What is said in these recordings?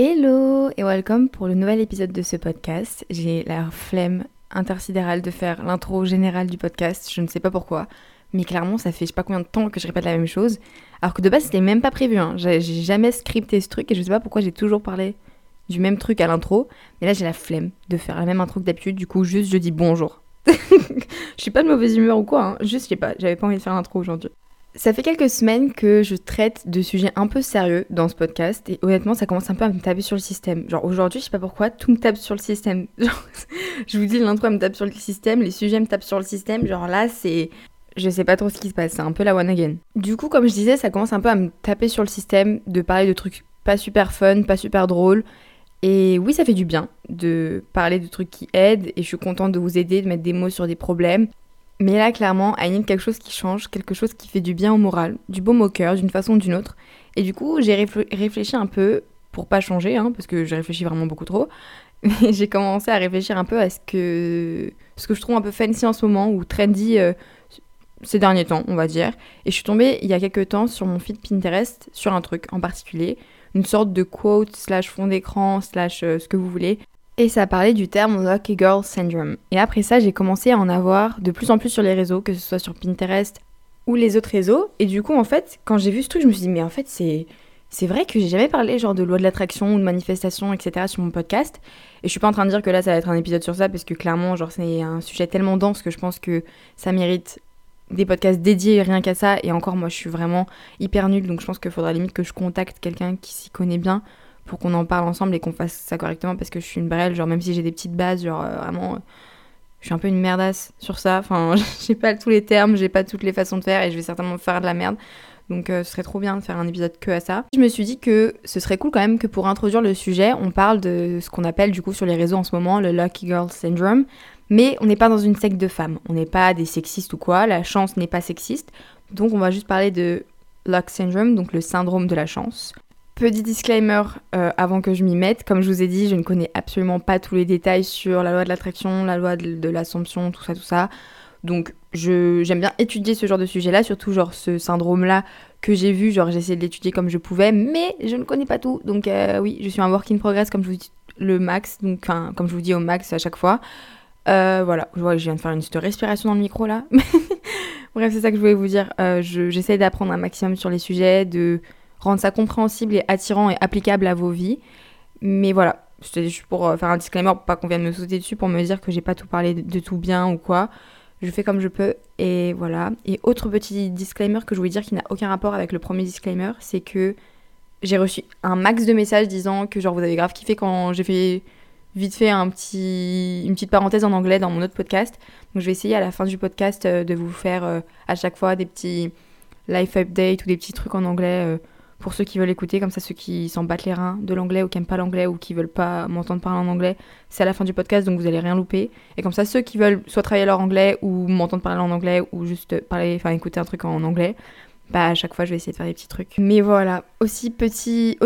Hello et welcome pour le nouvel épisode de ce podcast. J'ai la flemme intersidérale de faire l'intro générale du podcast, je ne sais pas pourquoi, mais clairement ça fait je sais pas combien de temps que je répète la même chose, alors que de base c'était même pas prévu, hein. j'ai jamais scripté ce truc et je sais pas pourquoi j'ai toujours parlé du même truc à l'intro, mais là j'ai la flemme de faire la même intro que d'habitude, du coup juste je dis bonjour. je suis pas de mauvaise humeur ou quoi, hein. juste je sais pas, j'avais pas envie de faire l'intro aujourd'hui. Ça fait quelques semaines que je traite de sujets un peu sérieux dans ce podcast et honnêtement ça commence un peu à me taper sur le système. Genre aujourd'hui je sais pas pourquoi tout me tape sur le système. Genre, je vous dis l'intro me tape sur le système, les sujets me tapent sur le système. Genre là c'est... Je sais pas trop ce qui se passe, c'est un peu la one again. Du coup comme je disais ça commence un peu à me taper sur le système de parler de trucs pas super fun, pas super drôles. Et oui ça fait du bien de parler de trucs qui aident et je suis contente de vous aider, de mettre des mots sur des problèmes. Mais là, clairement, need quelque chose qui change, quelque chose qui fait du bien au moral, du baume au cœur, d'une façon ou d'une autre. Et du coup, j'ai réfléchi un peu, pour pas changer, hein, parce que j'ai réfléchi vraiment beaucoup trop, mais j'ai commencé à réfléchir un peu à ce que, ce que je trouve un peu fancy en ce moment, ou trendy euh, ces derniers temps, on va dire. Et je suis tombée il y a quelques temps sur mon feed Pinterest, sur un truc en particulier, une sorte de quote, slash fond d'écran, slash euh, ce que vous voulez, et ça parlait du terme Lucky Girl Syndrome. Et après ça, j'ai commencé à en avoir de plus en plus sur les réseaux, que ce soit sur Pinterest ou les autres réseaux. Et du coup, en fait, quand j'ai vu ce truc, je me suis dit, mais en fait, c'est. C'est vrai que j'ai jamais parlé genre de loi de l'attraction ou de manifestation, etc. sur mon podcast. Et je suis pas en train de dire que là ça va être un épisode sur ça parce que clairement, genre c'est un sujet tellement dense que je pense que ça mérite des podcasts dédiés rien qu'à ça. Et encore, moi je suis vraiment hyper nulle donc je pense qu'il faudra limite que je contacte quelqu'un qui s'y connaît bien pour qu'on en parle ensemble et qu'on fasse ça correctement parce que je suis une brêle, genre même si j'ai des petites bases, genre euh, vraiment, euh, je suis un peu une merdasse sur ça. Enfin, j'ai pas tous les termes, j'ai pas toutes les façons de faire et je vais certainement faire de la merde. Donc euh, ce serait trop bien de faire un épisode que à ça. Je me suis dit que ce serait cool quand même que pour introduire le sujet, on parle de ce qu'on appelle du coup sur les réseaux en ce moment le Lucky Girl Syndrome. Mais on n'est pas dans une secte de femmes, on n'est pas des sexistes ou quoi, la chance n'est pas sexiste. Donc on va juste parler de Luck Syndrome, donc le syndrome de la chance. Petit disclaimer euh, avant que je m'y mette, comme je vous ai dit, je ne connais absolument pas tous les détails sur la loi de l'attraction, la loi de, l'assomption, tout ça, tout ça. Donc j'aime bien étudier ce genre de sujet-là, surtout genre ce syndrome-là que j'ai vu, genre j'ai essayé de l'étudier comme je pouvais, mais je ne connais pas tout. Donc euh, oui, je suis un work in progress comme je vous dis le max, donc enfin comme je vous dis au max à chaque fois. Euh, voilà, je vois je viens de faire une petite respiration dans le micro là. Bref, c'est ça que je voulais vous dire. J'essaie d'apprendre un maximum sur les sujets, de rendre ça compréhensible et attirant et applicable à vos vies. Mais voilà, c'était juste pour euh, faire un disclaimer, pour pas qu'on vienne me sauter dessus, pour me dire que j'ai pas tout parlé de, tout bien ou quoi. Je fais comme je peux et voilà. Et autre petit disclaimer que je voulais dire qui n'a aucun rapport avec le premier disclaimer, c'est que j'ai reçu un max de messages disant que genre vous avez grave kiffé quand j'ai fait vite fait un petit, une petite parenthèse en anglais dans mon autre podcast. Donc je vais essayer à la fin du podcast euh, de vous faire euh, à chaque fois des petits life updates ou des petits trucs en anglais pour ceux qui veulent écouter, comme ça ceux qui s'en battent les reins de l'anglais ou qui n'aiment pas l'anglais ou qui veulent pas m'entendre parler en anglais, c'est à la fin du podcast donc vous allez rien louper. Et comme ça ceux qui veulent soit travailler leur anglais ou m'entendre parler en anglais ou juste parler, enfin écouter un truc en anglais, bah à chaque fois je vais essayer de faire des petits trucs. Mais voilà, aussi petit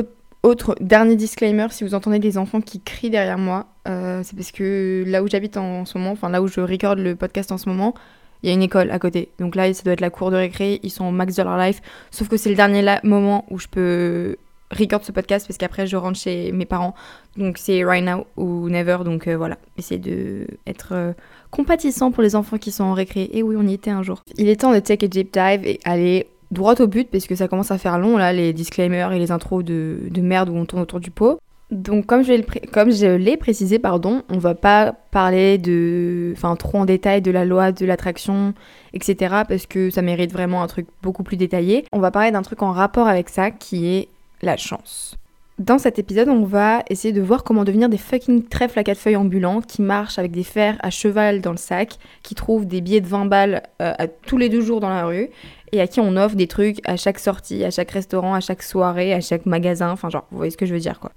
autre dernier disclaimer, si vous entendez des enfants qui crient derrière moi, euh, c'est parce que là où j'habite en ce moment, enfin là où je recorde le podcast en ce moment, il y a une école à côté. Donc là, ça doit être la cour de récré, ils sont au max de leur life. Sauf que c'est le dernier moment où je peux record ce podcast parce qu'après je rentre chez mes parents. Donc c'est right now ou never. Donc euh, voilà, essayez de être euh, compatissant pour les enfants qui sont en récré. Et oui, on y était un jour. Il est temps de take a deep dive et aller droit au but parce que ça commence à faire long là, les disclaimers et les intros de, de merde où on tourne autour du pot. Donc comme je, l'ai précisé, pardon, on va pas parler de, enfin trop en détail de la loi de l'attraction, etc. Parce que ça mérite vraiment un truc beaucoup plus détaillé. On va parler d'un truc en rapport avec ça qui est la chance. Dans cet épisode, on va essayer de voir comment devenir des fucking trèfles à quatre feuilles ambulants qui marchent avec des fers à cheval dans le sac, qui trouvent des billets de 20 balles euh, tous les deux jours dans la rue et à qui on offre des trucs à chaque sortie, à chaque restaurant, à chaque soirée, à chaque magasin. Enfin, genre, vous voyez ce que je veux dire quoi.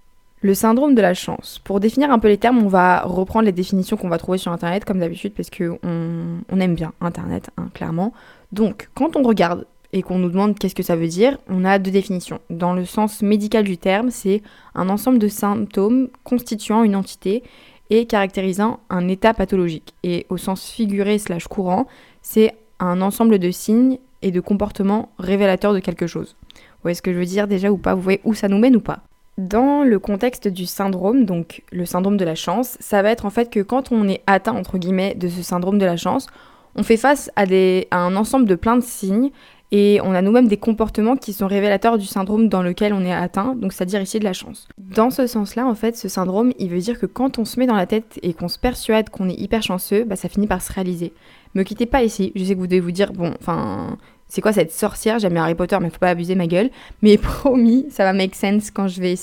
Le syndrome de la chance. Pour définir un peu les termes, on va reprendre les définitions qu'on va trouver sur Internet, comme d'habitude, parce qu'on on aime bien Internet, hein, clairement. Donc, quand on regarde et qu'on nous demande qu'est-ce que ça veut dire, on a deux définitions. Dans le sens médical du terme, c'est un ensemble de symptômes constituant une entité et caractérisant un état pathologique. Et au sens figuré slash courant, c'est un ensemble de signes et de comportements révélateurs de quelque chose. Vous voyez ce que je veux dire déjà ou pas? Vous voyez où ça nous mène ou pas? Dans le contexte du syndrome, donc le syndrome de la chance, ça va être en fait que quand on est atteint entre guillemets de ce syndrome de la chance, on fait face à, des, à un ensemble de plein de signes et on a nous-mêmes des comportements qui sont révélateurs du syndrome dans lequel on est atteint, donc c'est-à-dire ici de la chance. Dans ce sens-là, en fait, ce syndrome, il veut dire que quand on se met dans la tête et qu'on se persuade qu'on est hyper chanceux, bah, ça finit par se réaliser. Me quittez pas ici, je sais que vous devez vous dire, bon, enfin, c'est quoi cette sorcière? J'aime Harry Potter, mais faut pas abuser ma gueule. Mais promis, ça va make sense quand je vais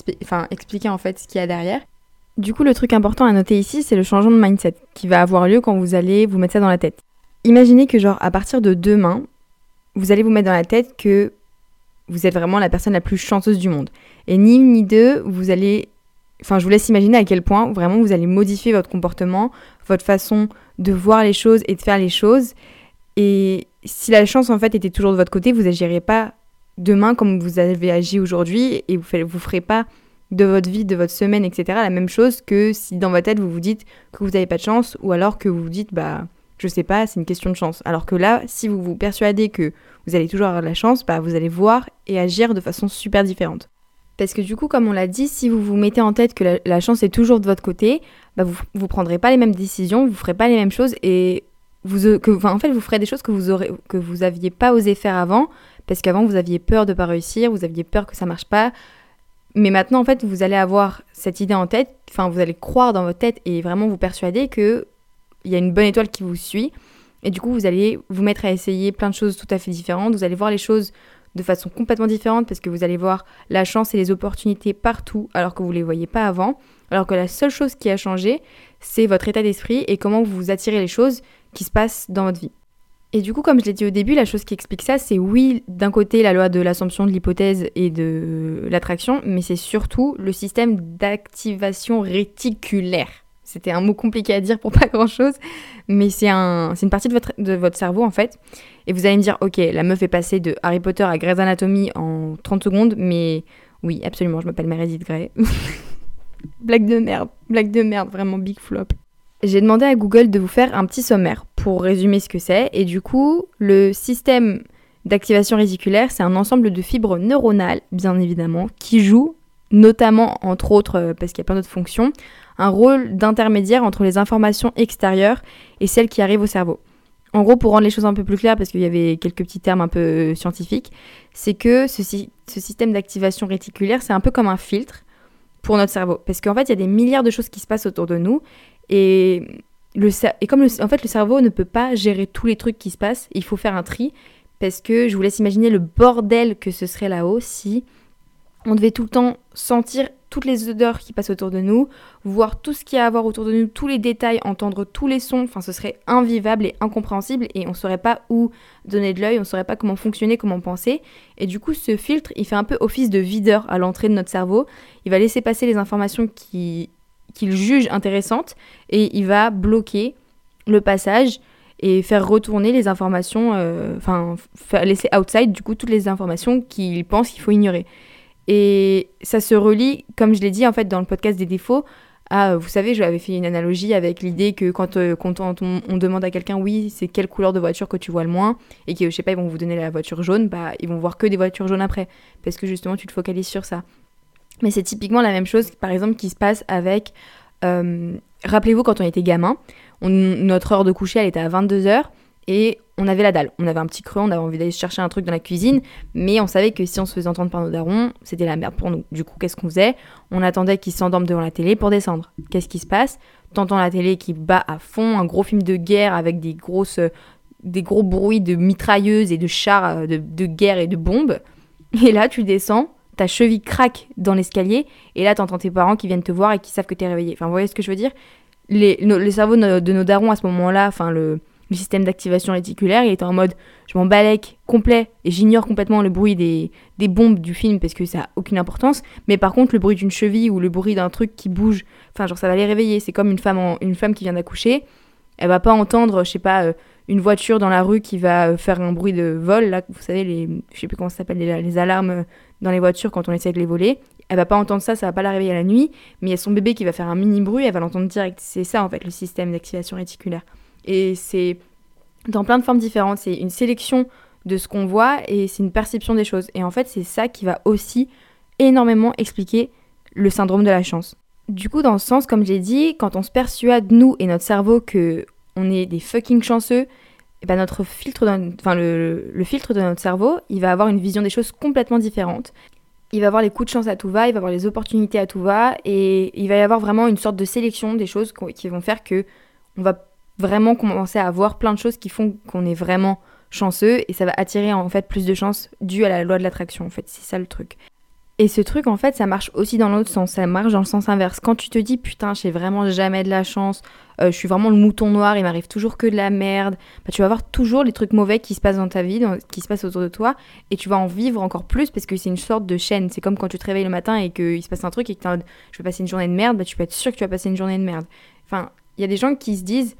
expliquer en fait ce qu'il y a derrière. Du coup, le truc important à noter ici, c'est le changement de mindset qui va avoir lieu quand vous allez vous mettre ça dans la tête. Imaginez que genre à partir de demain, vous allez vous mettre dans la tête que vous êtes vraiment la personne la plus chanceuse du monde. Et ni une ni deux, vous allez Enfin, je vous laisse imaginer à quel point vraiment vous allez modifier votre comportement, votre façon de voir les choses et de faire les choses. Et si la chance en fait était toujours de votre côté, vous n'agiriez pas demain comme vous avez agi aujourd'hui et vous ne ferez pas de votre vie, de votre semaine, etc. la même chose que si dans votre tête vous vous dites que vous n'avez pas de chance ou alors que vous vous dites bah je sais pas, c'est une question de chance. Alors que là, si vous vous persuadez que vous allez toujours avoir de la chance, bah vous allez voir et agir de façon super différente. Parce que du coup, comme on l'a dit, si vous vous mettez en tête que la, chance est toujours de votre côté, bah vous ne prendrez pas les mêmes décisions, vous ferez pas les mêmes choses et vous, euh, en fait, vous ferez des choses que vous aurez, que vous aviez pas osé faire avant, parce qu'avant vous aviez peur de pas réussir, vous aviez peur que ça marche pas. Mais maintenant, en fait, vous allez avoir cette idée en tête, enfin, vous allez croire dans votre tête et vraiment vous persuader que il y a une bonne étoile qui vous suit. Et du coup, vous allez vous mettre à essayer plein de choses tout à fait différentes. Vous allez voir les choses de façon complètement différente parce que vous allez voir la chance et les opportunités partout alors que vous ne les voyez pas avant. Alors que la seule chose qui a changé, c'est votre état d'esprit et comment vous attirez les choses qui se passent dans votre vie. Et du coup, comme je l'ai dit au début, la chose qui explique ça, c'est oui, d'un côté la loi de l'assomption de l'hypothèse et de l'attraction, mais c'est surtout le système d'activation réticulaire. C'était un mot compliqué à dire pour pas grand chose, mais c'est un, une partie de votre, de votre cerveau en fait. Et vous allez me dire, ok, la meuf est passée de Harry Potter à Grey's Anatomy en 30 secondes, mais oui, absolument, je m'appelle Meredith Grey. blague de merde, blague de merde, vraiment big flop. J'ai demandé à Google de vous faire un petit sommaire pour résumer ce que c'est. Et du coup, le système d'activation réticulaire, c'est un ensemble de fibres neuronales, bien évidemment, qui jouent, notamment, entre autres, euh, parce qu'il y a plein d'autres fonctions, un rôle d'intermédiaire entre les informations extérieures et celles qui arrivent au cerveau. En gros, pour rendre les choses un peu plus claires, parce qu'il y avait quelques petits termes un peu scientifiques, c'est que ce système d'activation réticulaire, c'est un peu comme un filtre pour notre cerveau. Parce qu'en fait, il y a des milliards de choses qui se passent autour de nous et, comme en fait, le cerveau ne peut pas gérer tous les trucs qui se passent, il faut faire un tri. Parce que je vous laisse imaginer le bordel que ce serait là-haut si on devait tout le temps sentir toutes les odeurs qui passent autour de nous, voir tout ce qu'il y a à voir autour de nous, tous les détails, entendre tous les sons, enfin ce serait invivable et incompréhensible et on ne saurait pas où donner de l'œil, on ne saurait pas comment fonctionner, comment penser. Et du coup ce filtre, il fait un peu office de videur à l'entrée de notre cerveau, il va laisser passer les informations qui qu'il juge intéressantes et il va bloquer le passage et faire retourner les informations, euh, enfin laisser outside du coup toutes les informations qu'il pense qu'il faut ignorer. Et ça se relie, comme je l'ai dit en fait dans le podcast des défauts, à, vous savez, je avais fait une analogie avec l'idée que quand, euh, quand on, on, demande à quelqu'un, oui, c'est quelle couleur de voiture que tu vois le moins, et que je sais pas, ils vont vous donner la voiture jaune, bah ils vont voir que des voitures jaunes après, parce que justement tu te focalises sur ça. Mais c'est typiquement la même chose, par exemple, qui se passe avec. Euh, rappelez-vous, quand on était gamin, notre heure de coucher, elle était à 22h et on avait la dalle. On avait un petit creux, on avait envie d'aller chercher un truc dans la cuisine, mais on savait que si on se faisait entendre par nos darons, c'était la merde pour nous. Du coup, qu'est-ce qu'on faisait? On attendait qu'ils s'endorment devant la télé pour descendre. Qu'est-ce qui se passe? T'entends la télé qui bat à fond, un gros film de guerre avec des grosses des gros bruits de mitrailleuses et de chars euh, de, de guerre et de bombes. Et là, tu descends, ta cheville craque dans l'escalier, et là, t'entends tes parents qui viennent te voir et qui savent que t'es réveillé. Enfin, vous voyez ce que je veux dire? Les, Le cerveau de nos darons à ce moment-là, enfin, le, système d'activation réticulaire, il était en mode je m'en balèque complet et j'ignore complètement le bruit des, des, bombes du film parce que ça a aucune importance. Mais par contre, le bruit d'une cheville ou le bruit d'un truc qui bouge, enfin, genre, ça va les réveiller. C'est comme une femme, une femme qui vient d'accoucher, elle va pas entendre, je sais pas, euh, une voiture dans la rue qui va euh, faire un bruit de vol, là, vous savez, les, je sais plus comment ça s'appelle, les, les, alarmes euh, dans les voitures quand on essaie de les voler. Elle va pas entendre ça, ça va pas la réveiller la nuit, mais il y a son bébé qui va faire un mini bruit, elle va l'entendre direct. C'est ça, en fait, le système d'activation réticulaire. Et c'est dans plein de formes différentes. C'est une sélection de ce qu'on voit et c'est une perception des choses. Et en fait, c'est ça qui va aussi énormément expliquer le syndrome de la chance. Du coup, dans ce sens, comme j'ai dit, quand on se persuade, nous et notre cerveau, que on est des fucking chanceux, et ben notre filtre, enfin le, filtre de notre cerveau, il va avoir une vision des choses complètement différente. Il va avoir les coups de chance à tout va, il va avoir les opportunités à tout va, et il va y avoir vraiment une sorte de sélection des choses qui vont faire que on va vraiment commencer à avoir plein de choses qui font qu'on est vraiment chanceux et ça va attirer en fait plus de chances dû à la loi de l'attraction en fait, c'est ça le truc. Et ce truc, en fait, ça marche aussi dans l'autre sens. Ça marche dans le sens inverse. Quand tu te dis, putain, j'ai vraiment jamais de la chance, euh, je suis vraiment le mouton noir, il m'arrive toujours que de la merde, bah, tu vas voir toujours les trucs mauvais qui se passent dans ta vie, qui se passent autour de toi, et tu vas en vivre encore plus parce que c'est une sorte de chaîne. C'est comme quand tu te réveilles le matin et qu'il se passe un truc et que tu je vais passer une journée de merde, bah, tu peux être sûr que tu vas passer une journée de merde. Enfin, il y a des gens qui se disent,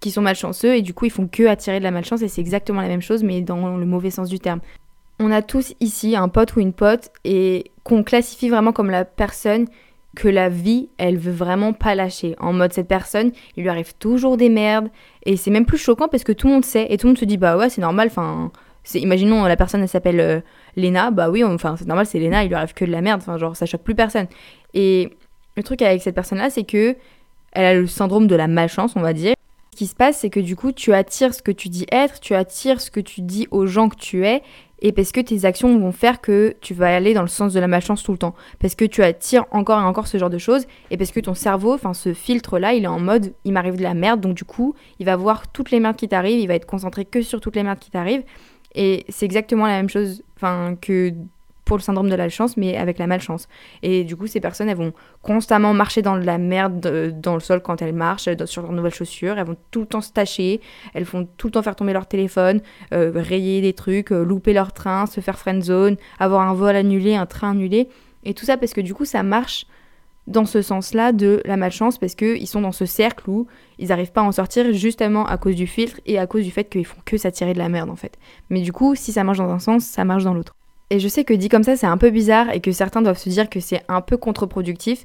qui sont malchanceux et du coup ils font que attirer de la malchance et c'est exactement la même chose mais dans le mauvais sens du terme on a tous ici un pote ou une pote et qu'on classifie vraiment comme la personne que la vie, elle veut vraiment pas lâcher. En mode, cette personne, il lui arrive toujours des merdes. Et c'est même plus choquant parce que tout le monde sait. Et tout le monde se dit, bah ouais, c'est normal. Enfin, imaginons la personne, elle s'appelle euh, Lena. Bah oui, enfin, c'est normal, c'est Lena, il lui arrive que de la merde. Enfin, genre, ça choque plus personne. Et le truc avec cette personne-là, c'est que elle a le syndrome de la malchance, on va dire. Ce qui se passe, c'est que du coup, tu attires ce que tu dis être, tu attires ce que tu dis aux gens que tu es, et parce que tes actions vont faire que tu vas aller dans le sens de la malchance tout le temps. Parce que tu attires encore et encore ce genre de choses, et parce que ton cerveau, enfin ce filtre-là, il est en mode il m'arrive de la merde, donc du coup, il va voir toutes les merdes qui t'arrivent, il va être concentré que sur toutes les merdes qui t'arrivent. Et c'est exactement la même chose que pour le syndrome de la chance, mais avec la malchance. Et du coup, ces personnes, elles vont constamment marcher dans la merde dans le sol quand elles marchent, sur leurs nouvelles chaussures. Elles vont tout le temps se tâcher, elles font tout le temps faire tomber leur téléphone, euh, rayer des trucs, euh, louper leur train, se faire friend zone, avoir un vol annulé, un train annulé. Et tout ça parce que du coup, ça marche dans ce sens-là de la malchance parce qu'ils sont dans ce cercle où ils n'arrivent pas à en sortir justement à cause du filtre et à cause du fait qu'ils font que s'attirer de la merde en fait. Mais du coup, si ça marche dans un sens, ça marche dans l'autre. Et je sais que dit comme ça, c'est un peu bizarre et que certains doivent se dire que c'est un peu contre-productif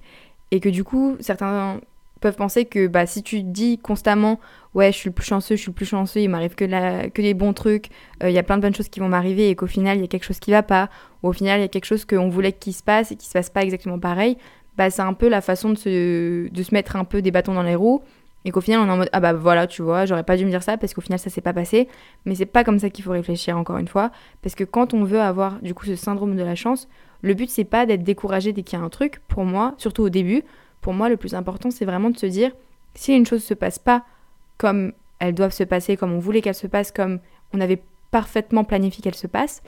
et que du coup, certains peuvent penser que bah, si tu dis constamment ouais je suis le plus chanceux, je suis le plus chanceux, il m'arrive que, la... que les bons trucs, euh, il y a plein de bonnes choses qui vont m'arriver et qu'au final il y a quelque chose qui va pas, ou au final il y a quelque chose qu'on voulait qu'il se passe et qui se passe pas exactement pareil, bah c'est un peu la façon de se... de se mettre un peu des bâtons dans les roues et qu'au final on est en mode ah bah voilà tu vois j'aurais pas dû me dire ça parce qu'au final ça s'est pas passé. Mais c'est pas comme ça qu'il faut réfléchir encore une fois. Parce que quand on veut avoir du coup ce syndrome de la chance le but c'est pas d'être découragé dès qu'il y a un truc pour moi surtout au début. Pour moi le plus important c'est vraiment de se dire si une chose se passe pas comme elles doivent se passer comme on voulait qu'elles se passent comme on avait parfaitement planifié qu'elles se passent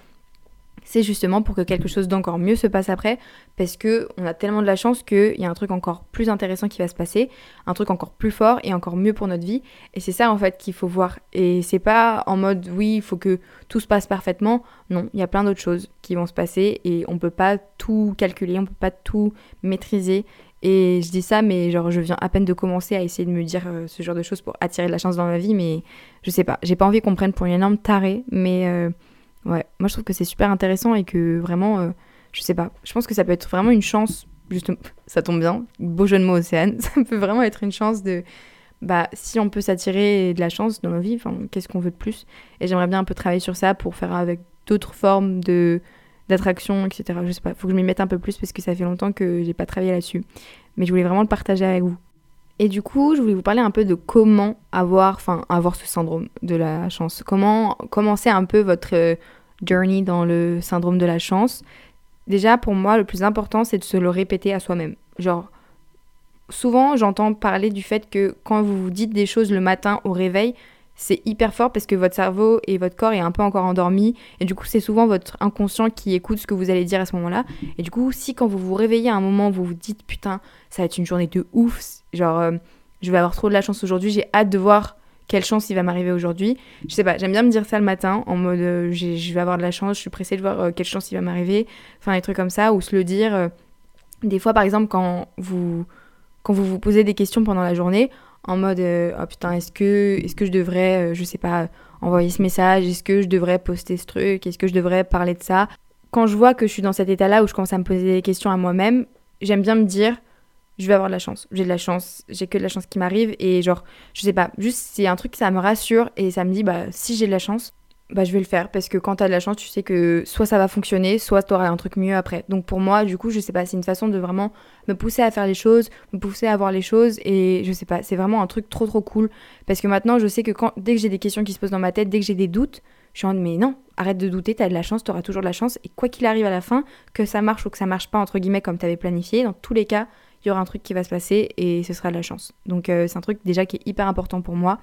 c'est justement pour que quelque chose d'encore mieux se passe après, parce que on a tellement de la chance qu'il y a un truc encore plus intéressant qui va se passer, un truc encore plus fort et encore mieux pour notre vie. Et c'est ça en fait qu'il faut voir. Et c'est pas en mode oui, il faut que tout se passe parfaitement. Non, il y a plein d'autres choses qui vont se passer et on peut pas tout calculer, on peut pas tout maîtriser. Et je dis ça, mais genre je viens à peine de commencer à essayer de me dire euh, ce genre de choses pour attirer de la chance dans ma vie, mais je sais pas. J'ai pas envie qu'on prenne pour une énorme tarée, mais euh, Ouais, moi je trouve que c'est super intéressant et que vraiment, euh, je sais pas, je pense que ça peut être vraiment une chance, justement, ça tombe bien, beau jeu de mots Océane, ça peut vraiment être une chance de, bah si on peut s'attirer de la chance dans nos vies, qu'est-ce qu'on veut de plus? Et j'aimerais bien un peu travailler sur ça pour faire avec d'autres formes de d'attraction, etc. Je sais pas, faut que je m'y mette un peu plus parce que ça fait longtemps que j'ai pas travaillé là-dessus. Mais je voulais vraiment le partager avec vous. Et du coup, je voulais vous parler un peu de comment avoir, enfin, avoir ce syndrome de la chance. Comment commencer un peu votre euh, journey dans le syndrome de la chance. Déjà, pour moi, le plus important, c'est de se le répéter à soi-même. Genre, souvent, j'entends parler du fait que quand vous vous dites des choses le matin au réveil, c'est hyper fort parce que votre cerveau et votre corps est un peu encore endormi et du coup c'est souvent votre inconscient qui écoute ce que vous allez dire à ce moment-là et du coup si quand vous vous réveillez à un moment vous vous dites putain ça va être une journée de ouf genre euh, je vais avoir trop de la chance aujourd'hui j'ai hâte de voir quelle chance il va m'arriver aujourd'hui. Je sais pas, j'aime bien me dire ça le matin en mode euh, je vais avoir de la chance, je suis pressée de voir euh, quelle chance il va m'arriver, enfin des trucs comme ça, ou se le dire. Des fois, par exemple, quand vous, quand vous vous posez des questions pendant la journée, en mode oh putain, est-ce que, est que je devrais, je sais pas, envoyer ce message, est-ce que je devrais poster ce truc, est-ce que je devrais parler de ça? Quand je vois que je suis dans cet état-là où je commence à me poser des questions à moi-même, j'aime bien me dire je vais avoir de la chance. J'ai de la chance, j'ai que de la chance qui m'arrive et genre, je sais pas, juste c'est un truc ça me rassure et ça me dit bah si j'ai de la chance, bah, je vais le faire parce que quand t'as de la chance, tu sais que soit ça va fonctionner, soit t'auras un truc mieux après. Donc pour moi, du coup, je sais pas, c'est une façon de vraiment me pousser à faire les choses, me pousser à voir les choses et je sais pas, c'est vraiment un truc trop trop cool parce que maintenant, je sais que quand, dès que j'ai des questions qui se posent dans ma tête, dès que j'ai des doutes, je suis en mais non, arrête de douter, t'as de la chance, t'auras toujours de la chance et quoi qu'il arrive à la fin, que ça marche ou que ça marche pas entre guillemets comme t'avais planifié, dans tous les cas, il y aura un truc qui va se passer et ce sera de la chance. Donc euh, c'est un truc déjà qui est hyper important pour moi.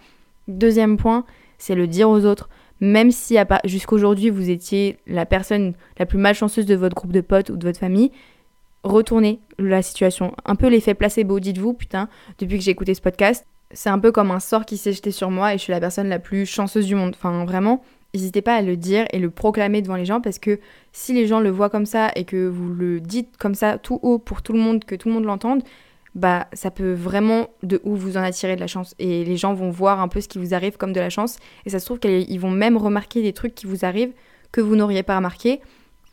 Deuxième point, c'est le dire aux autres même si jusqu'aujourd'hui vous étiez la personne la plus malchanceuse de votre groupe de potes ou de votre famille, retournez la situation. Un peu l'effet placebo, dites-vous, putain, depuis que j'ai écouté ce podcast, c'est un peu comme un sort qui s'est jeté sur moi et je suis la personne la plus chanceuse du monde. Enfin, vraiment, n'hésitez pas à le dire et le proclamer devant les gens parce que si les gens le voient comme ça et que vous le dites comme ça tout haut pour tout le monde, que tout le monde l'entende, bah ça peut vraiment de où vous en attirer de la chance. Et les gens vont voir un peu ce qui vous arrive comme de la chance. Et ça se trouve qu'ils vont même remarquer des trucs qui vous arrivent que vous n'auriez pas remarqué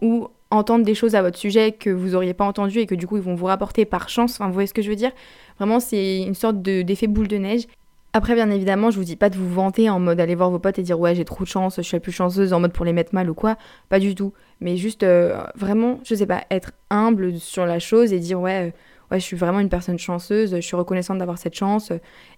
ou entendre des choses à votre sujet que vous auriez pas entendu et que du coup ils vont vous rapporter par chance. Enfin vous voyez ce que je veux dire? Vraiment c'est une sorte d'effet boule de neige. Après, bien évidemment, je vous dis pas de vous vanter en mode aller voir vos potes et dire ouais, j'ai trop de chance, je suis la plus chanceuse en mode pour les mettre mal ou quoi. Pas du tout. Mais juste euh, vraiment, je sais pas, être humble sur la chose et dire ouais, euh, ouais, je suis vraiment une personne chanceuse, je suis reconnaissante d'avoir cette chance.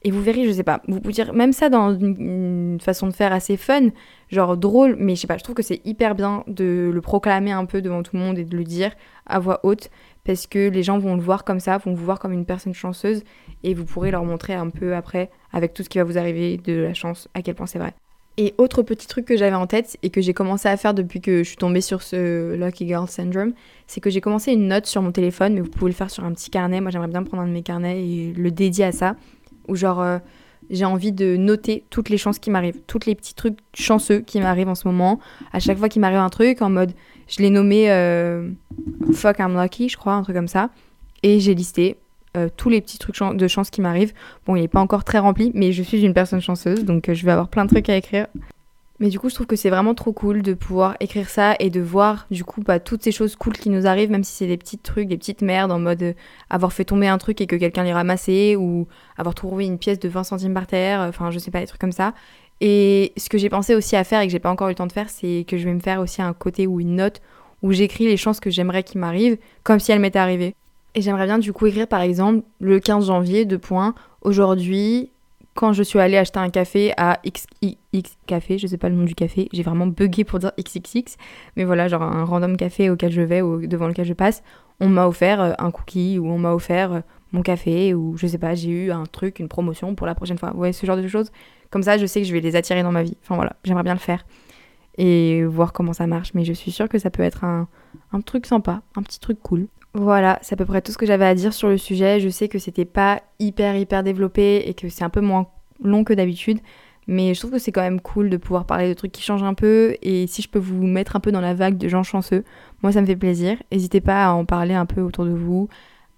Et vous verrez, je sais pas, vous pouvez dire même ça dans une, façon de faire assez fun, genre drôle, mais je sais pas, je trouve que c'est hyper bien de le proclamer un peu devant tout le monde et de le dire à voix haute, parce que les gens vont le voir comme ça, vont vous voir comme une personne chanceuse, et vous pourrez leur montrer un peu après, avec tout ce qui va vous arriver, de la chance, à quel point c'est vrai. Et autre petit truc que j'avais en tête et que j'ai commencé à faire depuis que je suis tombée sur ce Lucky Girl Syndrome, c'est que j'ai commencé une note sur mon téléphone, mais vous pouvez le faire sur un petit carnet. Moi, j'aimerais bien prendre un de mes carnets et le dédier à ça, où genre euh, j'ai envie de noter toutes les chances qui m'arrivent, tous les petits trucs chanceux qui m'arrivent en ce moment. À chaque fois qu'il m'arrive un truc, en mode, je l'ai nommé euh, Fuck I'm Lucky, je crois, un truc comme ça, et j'ai listé euh, tous les petits trucs de chance qui m'arrivent. Bon, il n'est pas encore très rempli, mais je suis une personne chanceuse, donc euh, je vais avoir plein de trucs à écrire. Mais du coup, je trouve que c'est vraiment trop cool de pouvoir écrire ça et de voir du coup bah, toutes ces choses cool qui nous arrivent, même si c'est des petits trucs, des petites merdes en mode euh, avoir fait tomber un truc et que quelqu'un l'ait ramassé ou avoir trouvé une pièce de 20 centimes par terre, enfin je sais pas, des trucs comme ça. Et ce que j'ai pensé aussi à faire et que j'ai pas encore eu le temps de faire, c'est que je vais me faire aussi un côté ou une note où j'écris les chances que j'aimerais qu'ils m'arrivent comme si elles m'étaient arrivées. Et j'aimerais bien du coup écrire par exemple le 15 janvier, deux points, aujourd'hui, quand je suis allée acheter un café à XX Café, je sais pas le nom du café, j'ai vraiment bugué pour dire XXX, mais voilà, genre un random café auquel je vais ou devant lequel je passe, on m'a offert euh, un cookie ou on m'a offert euh, mon café ou je sais pas, j'ai eu un truc, une promotion pour la prochaine fois. Ouais, ce genre de choses. Comme ça, je sais que je vais les attirer dans ma vie. Enfin voilà, j'aimerais bien le faire et voir comment ça marche, mais je suis sûre que ça peut être un, un truc sympa, un petit truc cool. Voilà, c'est à peu près tout ce que j'avais à dire sur le sujet. Je sais que c'était pas hyper hyper développé et que c'est un peu moins long que d'habitude, mais je trouve que c'est quand même cool de pouvoir parler de trucs qui changent un peu et si je peux vous mettre un peu dans la vague de gens chanceux, moi ça me fait plaisir. N'hésitez pas à en parler un peu autour de vous,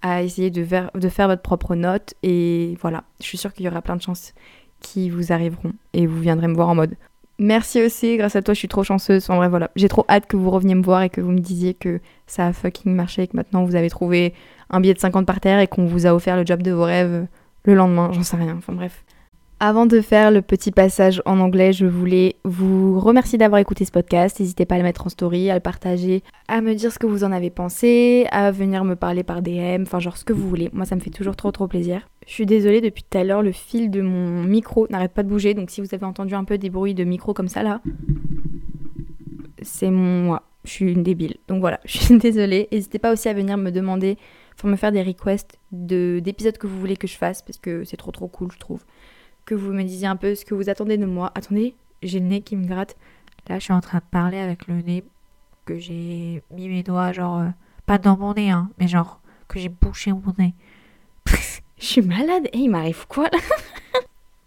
à essayer de de faire votre propre note et voilà, je suis sûre qu'il y aura plein de chances qui vous arriveront et vous viendrez me voir en mode Merci aussi, grâce à toi, je suis trop chanceuse. En vrai, voilà, j'ai trop hâte que vous reveniez me voir et que vous me disiez que ça a fucking marché et que maintenant vous avez trouvé un billet de 50 par terre et qu'on vous a offert le job de vos rêves le lendemain, j'en sais rien. Enfin bref. Avant de faire le petit passage en anglais, je voulais vous remercier d'avoir écouté ce podcast. N'hésitez pas à le mettre en story, à le partager, à me dire ce que vous en avez pensé, à venir me parler par DM, enfin genre ce que vous voulez. Moi ça me fait toujours trop trop plaisir. Je suis désolée, depuis tout à l'heure, le fil de mon micro n'arrête pas de bouger. Donc si vous avez entendu un peu des bruits de micro comme ça là, c'est moi. Je suis une débile. Donc voilà, je suis désolée. N'hésitez pas aussi à venir me demander, enfin me faire des requests d'épisodes que vous voulez que je fasse parce que c'est trop trop cool, je trouve que vous me disiez un peu ce que vous attendez de moi. Attendez, j'ai le nez qui me gratte. Là, je suis en train de parler avec le nez que j'ai mis mes doigts, genre, euh, pas dans mon nez, hein, mais genre, que j'ai bouché mon nez. je suis malade. Et il m'arrive quoi là?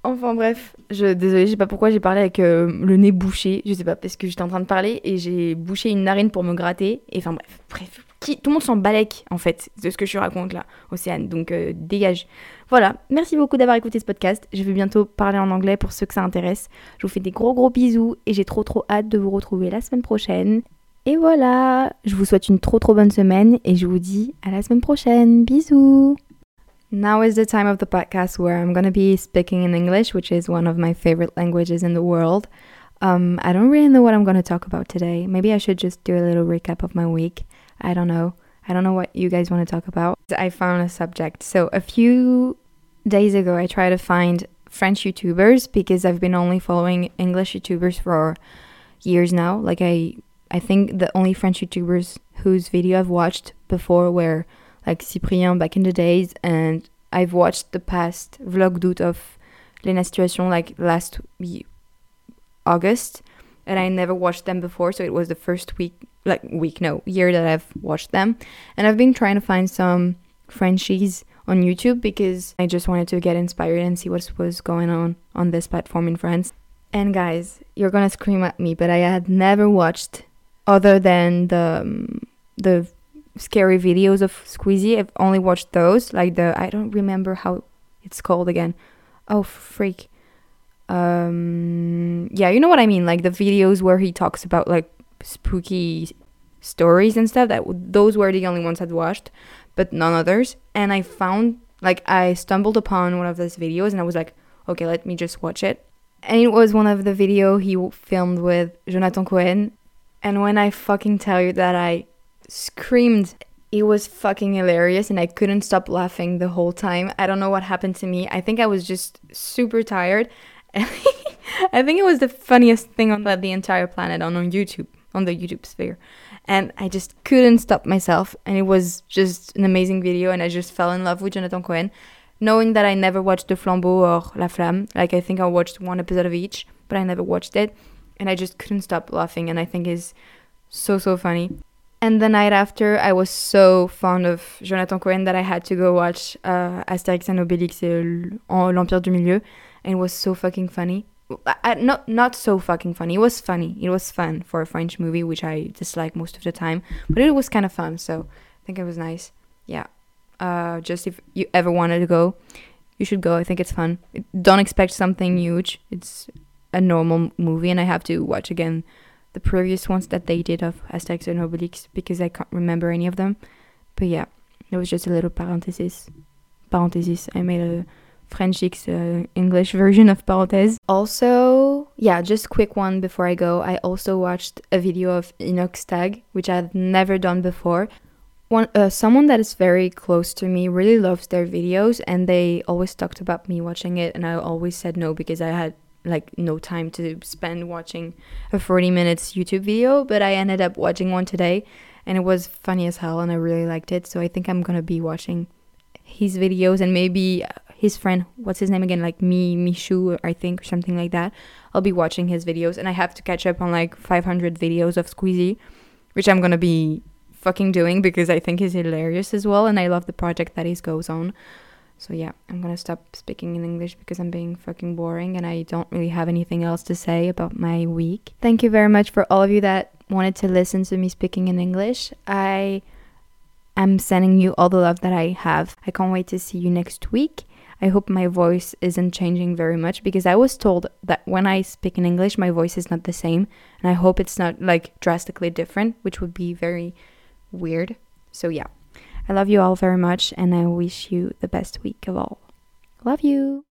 Enfin bref, je désolée, je sais pas pourquoi j'ai parlé avec euh, le nez bouché, je sais pas parce que j'étais en train de parler et j'ai bouché une narine pour me gratter et enfin bref, bref, tout le monde s'en balèque en fait de ce que je raconte là, Océane, donc euh, dégage. Voilà, merci beaucoup d'avoir écouté ce podcast. Je vais bientôt parler en anglais pour ceux que ça intéresse. Je vous fais des gros gros bisous et j'ai trop trop hâte de vous retrouver la semaine prochaine. Et voilà, je vous souhaite une trop trop bonne semaine et je vous dis à la semaine prochaine. Bisous. Now is the time of the podcast where I'm to be speaking in English, which is one of my favorite languages in the world. Um, I don't really know what I'm gonna talk about today. Maybe I should just do a little recap of my week. I don't know. I don't know what you guys want to talk about. I found a subject. So a few days ago, I tried to find French YouTubers because I've been only following English YouTubers for years now. Like I, I think the only French YouTubers whose video I've watched before were like Cyprien back in the days, and I've watched the past vlog d'août of Lena Situation like last August, and I never watched them before, so it was the first week, like week, no, year that I've watched them, and I've been trying to find some Frenchies on YouTube because I just wanted to get inspired and see what was going on on this platform in France. And guys, you're gonna scream at me, but I had never watched other than the um, the scary videos of Squeezie. I've only watched those, like the I don't remember how it's called again. Oh freak. Um yeah, you know what I mean, like the videos where he talks about like spooky stories and stuff. That those were the only ones I'd watched, but none others. And I found like I stumbled upon one of those videos and I was like, okay, let me just watch it. And it was one of the video he filmed with Jonathan Cohen. And when I fucking tell you that I screamed. It was fucking hilarious and I couldn't stop laughing the whole time. I don't know what happened to me. I think I was just super tired. I think it was the funniest thing on the, entire planet on, on YouTube, on the YouTube sphere. And I just couldn't stop myself. And it was just an amazing video. And I just fell in love with Jonathan Cohen. Knowing that I never watched The Flambeau or La Flamme. Like, I think I watched one episode of each, but I never watched it. And I just couldn't stop laughing. And I think is so, so funny. And the night after, I was so fond of Jonathan Cohen that I had to go watch uh, Astérix and Obélix en l'Empire du Milieu, and it was so fucking funny. I, not not so fucking funny. It was funny. It was fun for a French movie, which I dislike most of the time, but it was kind of fun. So I think it was nice. Yeah. Uh, just if you ever wanted to go, you should go. I think it's fun. Don't expect something huge. It's a normal movie, and I have to watch again the previous ones that they did of Asterix and Obelix because I can't remember any of them. But yeah, it was just a little parenthesis. Parenthesis. I made a French uh, English version of parenthèse. Also, yeah, just quick one before I go. I also watched a video of Inox Tag, which I've never done before. One, uh, someone that is very close to me really loves their videos, and they always talked about me watching it, and I always said no because I had like no time to spend watching a 40 minutes YouTube video, but I ended up watching one today and it was funny as hell and I really liked it. So I think I'm going to be watching his videos and maybe his friend, what's his name again? Like me, Michu, I think, or something like that. I'll be watching his videos and I have to catch up on like 500 videos of Squeezie, which I'm to be fucking doing because I think he's hilarious as well and I love the project that he goes on. So yeah, I'm gonna stop speaking in English because I'm being fucking boring and I don't really have anything else to say about my week. Thank you very much for all of you that wanted to listen to me speaking in English. I am sending you all the love that I have. I can't wait to see you next week. I hope my voice isn't changing very much because I was told that when I speak in English, my voice is not the same. And I hope it's not like drastically different, which would be very weird. So, yeah. I love you all very much and I wish you the best week of all. Love you.